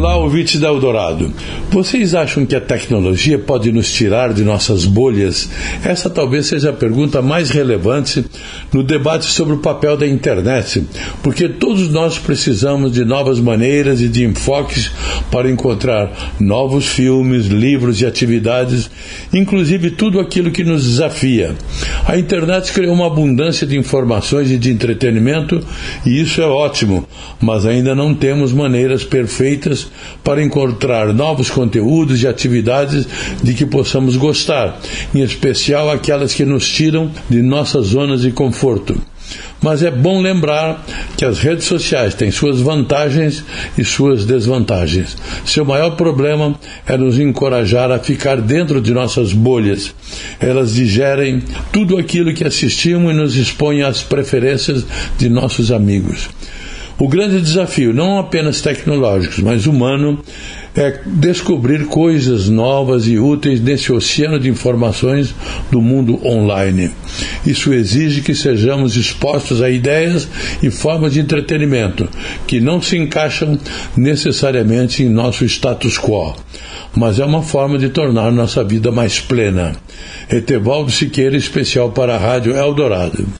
Olá, ouvintes da Eldorado. Vocês acham que a tecnologia pode nos tirar de nossas bolhas? Essa talvez seja a pergunta mais relevante no debate sobre o papel da internet, porque todos nós precisamos de novas maneiras e de enfoques para encontrar novos filmes, livros e atividades, inclusive tudo aquilo que nos desafia. A internet criou uma abundância de informações e de entretenimento, e isso é ótimo, mas ainda não temos maneiras perfeitas para encontrar novos conteúdos e atividades de que possamos gostar, em especial aquelas que nos tiram de nossas zonas de conforto. Mas é bom lembrar que as redes sociais têm suas vantagens e suas desvantagens. Seu maior problema é nos encorajar a ficar dentro de nossas bolhas. Elas digerem tudo aquilo que assistimos e nos expõem às preferências de nossos amigos. O grande desafio, não apenas tecnológico, mas humano, é descobrir coisas novas e úteis nesse oceano de informações do mundo online. Isso exige que sejamos expostos a ideias e formas de entretenimento que não se encaixam necessariamente em nosso status quo, mas é uma forma de tornar nossa vida mais plena. Etevaldo Siqueira, especial para a Rádio Eldorado.